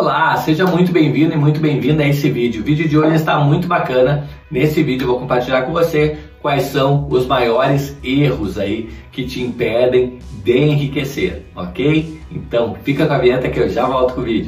Olá, seja muito bem-vindo e muito bem-vinda a esse vídeo. O vídeo de hoje está muito bacana. Nesse vídeo eu vou compartilhar com você quais são os maiores erros aí que te impedem de enriquecer, ok? Então fica com a vinheta que eu já volto com o vídeo.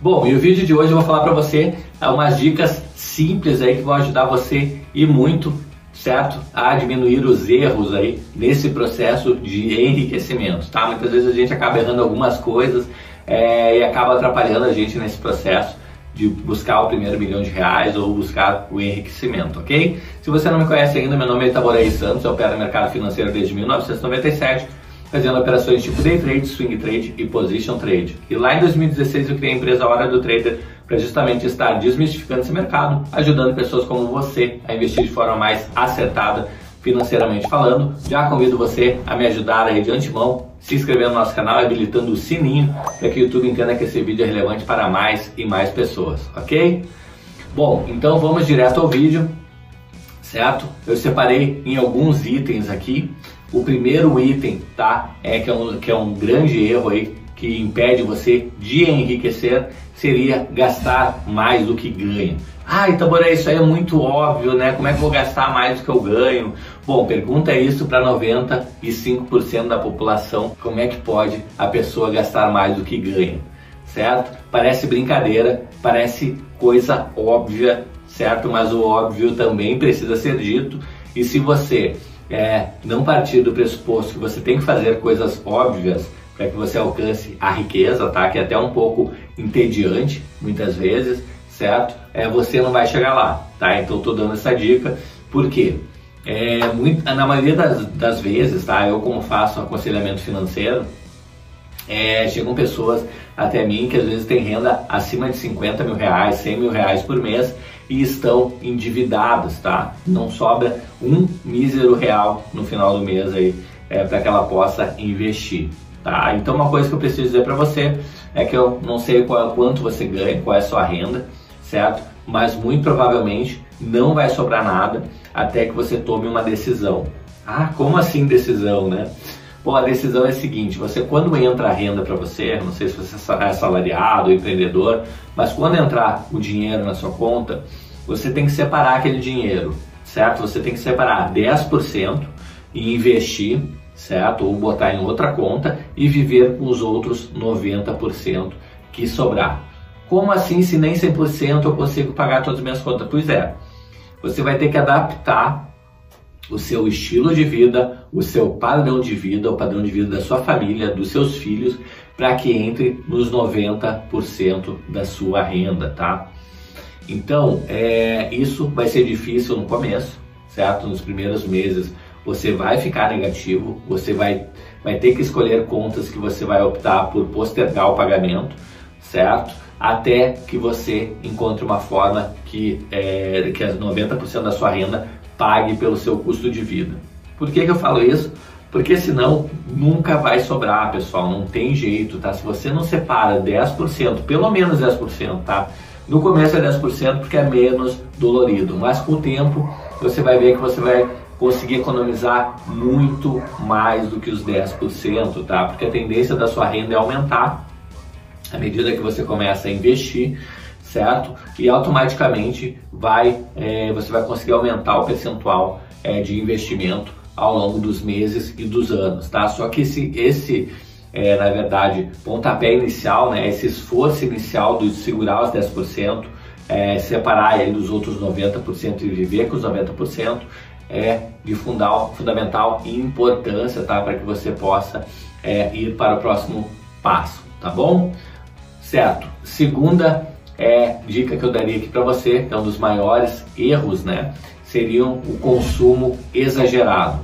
Bom, e o vídeo de hoje eu vou falar para você umas dicas simples aí que vão ajudar você e muito, certo? A diminuir os erros aí nesse processo de enriquecimento, tá? Muitas vezes a gente acaba errando algumas coisas é, e acaba atrapalhando a gente nesse processo de buscar o primeiro milhão de reais ou buscar o enriquecimento, ok? Se você não me conhece ainda, meu nome é Itaborei Santos, eu opero no mercado financeiro desde 1997 fazendo operações tipo day trade, swing trade e position trade. E lá em 2016 eu criei a empresa Hora do Trader para justamente estar desmistificando esse mercado, ajudando pessoas como você a investir de forma mais acertada financeiramente falando. Já convido você a me ajudar aí de antemão, se inscrevendo no nosso canal e habilitando o sininho para que o YouTube entenda que esse vídeo é relevante para mais e mais pessoas, ok? Bom, então vamos direto ao vídeo, certo? Eu separei em alguns itens aqui o primeiro item, tá? É que é um, que é um grande erro aí que impede você de enriquecer seria gastar mais do que ganha. Ah, Itaboré, isso aí é muito óbvio, né? Como é que eu vou gastar mais do que eu ganho? Bom, pergunta isso para 95% da população. Como é que pode a pessoa gastar mais do que ganha? Certo? Parece brincadeira, parece coisa óbvia, certo? Mas o óbvio também precisa ser dito. E se você é, não partir do pressuposto que você tem que fazer coisas óbvias para que você alcance a riqueza, tá? Que é até um pouco entediante muitas vezes, certo? É, você não vai chegar lá, tá? Então tô dando essa dica, porque é, muito, na maioria das, das vezes, tá? Eu como faço aconselhamento financeiro, é, chegam pessoas até mim que às vezes têm renda acima de 50 mil reais, 100 mil reais por mês e estão endividados, tá? Não sobra um mísero real no final do mês aí é, para que ela possa investir, tá? Então uma coisa que eu preciso dizer para você é que eu não sei qual, quanto você ganha, qual é a sua renda, certo? Mas muito provavelmente não vai sobrar nada até que você tome uma decisão. Ah, como assim decisão, né? Bom, a decisão é a seguinte: você quando entra a renda para você, não sei se você é assalariado, empreendedor, mas quando entrar o dinheiro na sua conta, você tem que separar aquele dinheiro, certo? Você tem que separar 10% e investir, certo? Ou botar em outra conta e viver com os outros 90% que sobrar. Como assim, se nem 100% eu consigo pagar todas as minhas contas? Pois é, você vai ter que adaptar o seu estilo de vida, o seu padrão de vida, o padrão de vida da sua família, dos seus filhos, para que entre nos 90% da sua renda, tá? Então, é, isso vai ser difícil no começo, certo? Nos primeiros meses você vai ficar negativo, você vai, vai ter que escolher contas que você vai optar por postergar o pagamento, certo? Até que você encontre uma forma que, é, que 90% da sua renda pague pelo seu custo de vida. Por que, que eu falo isso? Porque senão nunca vai sobrar, pessoal, não tem jeito, tá? Se você não separa 10%, pelo menos 10%, tá? No começo é 10% porque é menos dolorido, mas com o tempo você vai ver que você vai conseguir economizar muito mais do que os 10%, tá? Porque a tendência da sua renda é aumentar à medida que você começa a investir certo? E automaticamente vai, é, você vai conseguir aumentar o percentual é, de investimento ao longo dos meses e dos anos, tá? Só que esse, esse é, na verdade, pontapé inicial, né, esse esforço inicial de segurar os 10%, é, separar ele dos outros 90% e viver com os 90%, é de fundal, fundamental importância, tá? Para que você possa é, ir para o próximo passo, tá bom? Certo. Segunda é dica que eu daria aqui para você, que é um dos maiores erros, né? Seriam o consumo exagerado.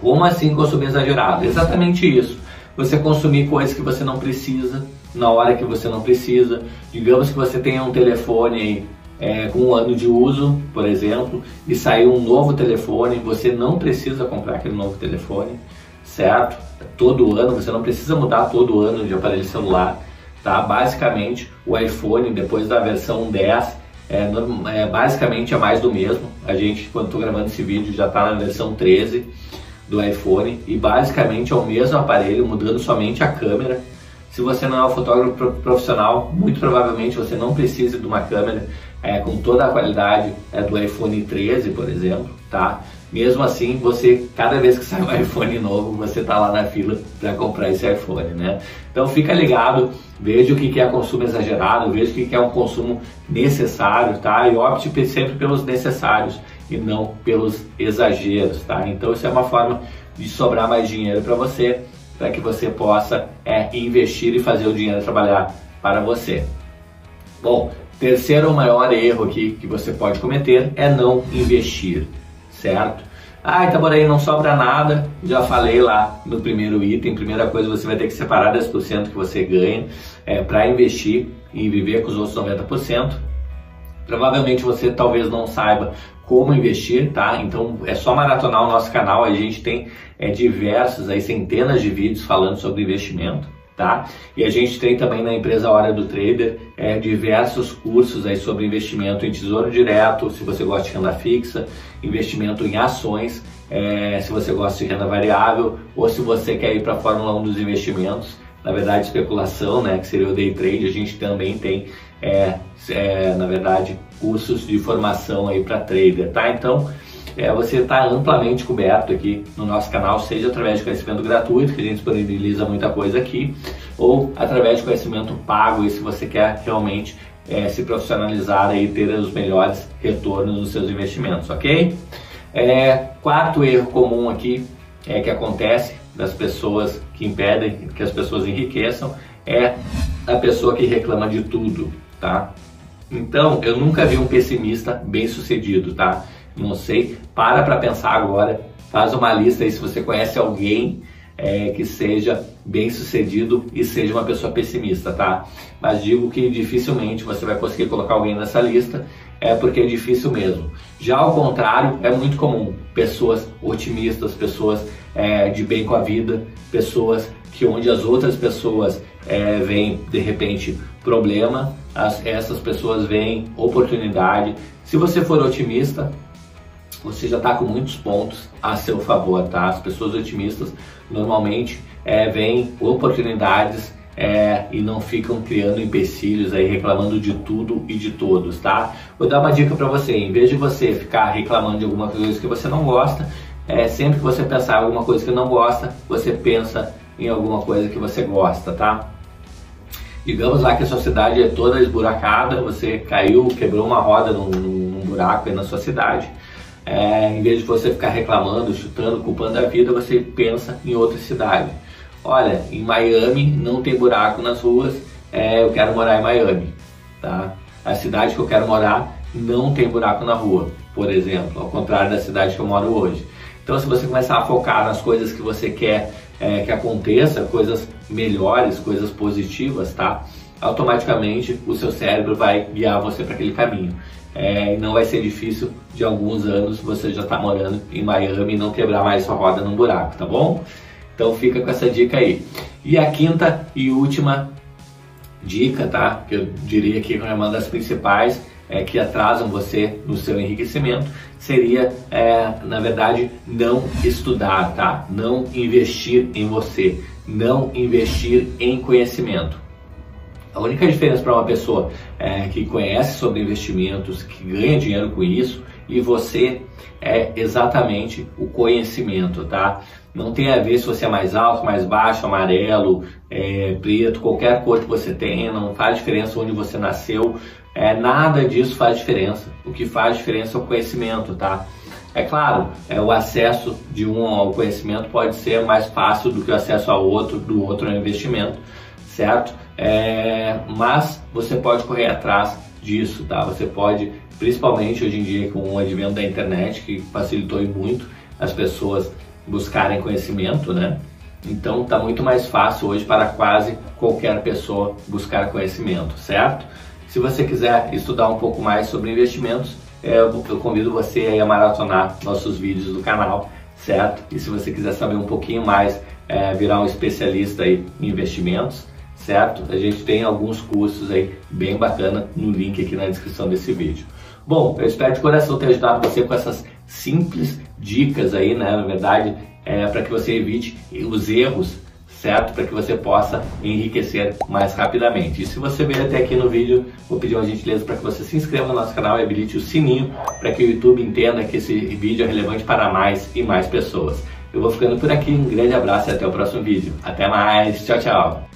Como assim consumir exagerado? Exatamente isso. Você consumir coisas que você não precisa, na hora que você não precisa. Digamos que você tenha um telefone é, com um ano de uso, por exemplo, e saiu um novo telefone, você não precisa comprar aquele novo telefone, certo? Todo ano, você não precisa mudar todo ano de aparelho celular Tá? Basicamente, o iPhone, depois da versão 10, é, é, basicamente é mais do mesmo. A gente, quando estou gravando esse vídeo, já está na versão 13. do iPhone e basicamente é o mesmo aparelho, mudando somente a câmera. Se você não é um fotógrafo profissional, muito provavelmente você não precisa de uma câmera é, com toda a qualidade é, do iPhone 13, por exemplo, tá? Mesmo assim, você cada vez que sai um iPhone novo, você tá lá na fila para comprar esse iPhone, né? Então fica ligado, veja o que é consumo exagerado, veja o que é um consumo necessário, tá? E opte sempre pelos necessários e não pelos exageros, tá? Então isso é uma forma de sobrar mais dinheiro para você, para que você possa é, investir e fazer o dinheiro trabalhar para você. Bom, terceiro maior erro aqui que você pode cometer é não investir, certo? Ah, então por aí não sobra nada. Já falei lá no primeiro item. Primeira coisa, você vai ter que separar 10% que você ganha é, para investir e viver com os outros 90%. Provavelmente você talvez não saiba como investir, tá? Então é só maratonar o nosso canal, a gente tem é, diversos, aí, centenas de vídeos falando sobre investimento. Tá? E a gente tem também na empresa Hora do Trader é, diversos cursos aí sobre investimento em tesouro direto, se você gosta de renda fixa, investimento em ações, é, se você gosta de renda variável ou se você quer ir para a Fórmula 1 dos investimentos, na verdade especulação, né, que seria o day trade, a gente também tem é, é, na verdade, cursos de formação aí para trader, tá? Então, é, você está amplamente coberto aqui no nosso canal, seja através de conhecimento gratuito, que a gente disponibiliza muita coisa aqui, ou através de conhecimento pago, e se você quer realmente é, se profissionalizar e ter os melhores retornos dos seus investimentos, ok? É, quarto erro comum aqui é que acontece das pessoas que impedem que as pessoas enriqueçam é a pessoa que reclama de tudo, tá? Então, eu nunca vi um pessimista bem sucedido, tá? Não sei, para para pensar agora, faz uma lista aí se você conhece alguém é, que seja bem sucedido e seja uma pessoa pessimista, tá? Mas digo que dificilmente você vai conseguir colocar alguém nessa lista, é porque é difícil mesmo. Já ao contrário, é muito comum pessoas otimistas, pessoas é, de bem com a vida, pessoas que onde as outras pessoas é, veem de repente problema, as, essas pessoas veem oportunidade. Se você for otimista, você já está com muitos pontos a seu favor, tá? As pessoas otimistas normalmente é, veem oportunidades é, e não ficam criando empecilhos aí reclamando de tudo e de todos, tá? Vou dar uma dica para você, em vez de você ficar reclamando de alguma coisa que você não gosta, é, sempre que você pensar em alguma coisa que não gosta, você pensa em alguma coisa que você gosta, tá? Digamos lá que a sua cidade é toda esburacada, você caiu, quebrou uma roda num, num buraco aí na sua cidade. É, em vez de você ficar reclamando, chutando, culpando a vida, você pensa em outra cidade. Olha, em Miami não tem buraco nas ruas, é, eu quero morar em Miami. Tá? A cidade que eu quero morar não tem buraco na rua, por exemplo, ao contrário da cidade que eu moro hoje. Então, se você começar a focar nas coisas que você quer é, que aconteça, coisas melhores, coisas positivas, tá? Automaticamente o seu cérebro vai guiar você para aquele caminho. É, não vai ser difícil de alguns anos você já estar tá morando em Miami e não quebrar mais sua roda num buraco, tá bom? Então fica com essa dica aí. E a quinta e última dica, tá? Que eu diria que é uma das principais é, que atrasam você no seu enriquecimento seria, é, na verdade, não estudar, tá? Não investir em você, não investir em conhecimento. A única diferença para uma pessoa é, que conhece sobre investimentos, que ganha dinheiro com isso, e você é exatamente o conhecimento, tá? Não tem a ver se você é mais alto, mais baixo, amarelo, é, preto, qualquer cor que você tenha, não faz diferença onde você nasceu, é, nada disso faz diferença. O que faz diferença é o conhecimento, tá? É claro, é, o acesso de um ao conhecimento pode ser mais fácil do que o acesso ao outro, do outro ao investimento, certo? É, mas você pode correr atrás disso, tá? Você pode, principalmente hoje em dia com o advento da internet, que facilitou muito as pessoas buscarem conhecimento, né? Então está muito mais fácil hoje para quase qualquer pessoa buscar conhecimento, certo? Se você quiser estudar um pouco mais sobre investimentos, é, eu convido você a maratonar nossos vídeos do canal, certo? E se você quiser saber um pouquinho mais, é, virar um especialista em investimentos, certo? A gente tem alguns cursos aí bem bacana no link aqui na descrição desse vídeo. Bom, eu espero de coração ter ajudado você com essas simples dicas aí, né? Na verdade, é, para que você evite os erros certo? Para que você possa enriquecer mais rapidamente. E se você veio até aqui no vídeo, vou pedir uma gentileza para que você se inscreva no nosso canal e habilite o sininho para que o YouTube entenda que esse vídeo é relevante para mais e mais pessoas. Eu vou ficando por aqui, um grande abraço e até o próximo vídeo. Até mais, tchau, tchau!